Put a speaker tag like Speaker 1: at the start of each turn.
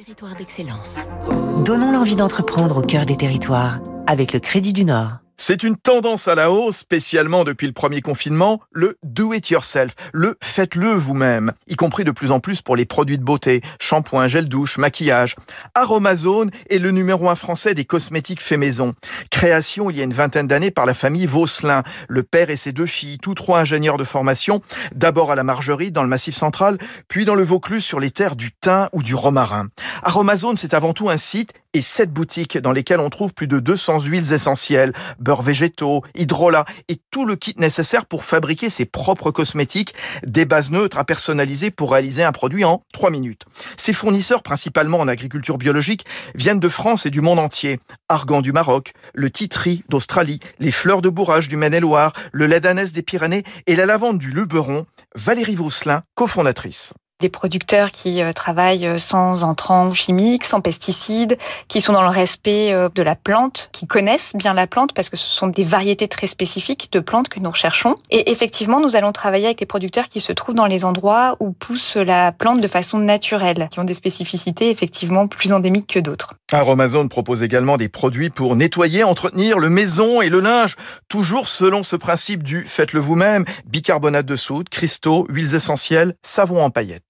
Speaker 1: Territoire d'excellence.
Speaker 2: Donnons l'envie d'entreprendre au cœur des territoires avec le Crédit du Nord.
Speaker 3: C'est une tendance à la hausse, spécialement depuis le premier confinement, le do it yourself, le faites-le vous-même, y compris de plus en plus pour les produits de beauté, shampoing, gel douche, maquillage. Aromazone est le numéro un français des cosmétiques faits maison. Création il y a une vingtaine d'années par la famille Vaucelin, le père et ses deux filles, tous trois ingénieurs de formation, d'abord à la Margerie dans le Massif central, puis dans le Vaucluse sur les terres du thym ou du romarin. Aromazone, c'est avant tout un site et sept boutiques dans lesquelles on trouve plus de 200 huiles essentielles, beurre végétaux, hydrolat et tout le kit nécessaire pour fabriquer ses propres cosmétiques, des bases neutres à personnaliser pour réaliser un produit en 3 minutes. Ces fournisseurs, principalement en agriculture biologique, viennent de France et du monde entier. Argan du Maroc, le titri d'Australie, les fleurs de bourrage du Maine-et-Loire, le lait d'ânesse des Pyrénées et la lavande du Luberon. Valérie Vausselin, cofondatrice
Speaker 4: des producteurs qui euh, travaillent euh, sans entrants chimiques, sans pesticides, qui sont dans le respect euh, de la plante, qui connaissent bien la plante parce que ce sont des variétés très spécifiques de plantes que nous recherchons. Et effectivement, nous allons travailler avec les producteurs qui se trouvent dans les endroits où pousse la plante de façon naturelle, qui ont des spécificités effectivement plus endémiques que d'autres.
Speaker 3: Aromazone propose également des produits pour nettoyer, entretenir le maison et le linge, toujours selon ce principe du faites-le vous-même, bicarbonate de soude, cristaux, huiles essentielles, savon en paillettes.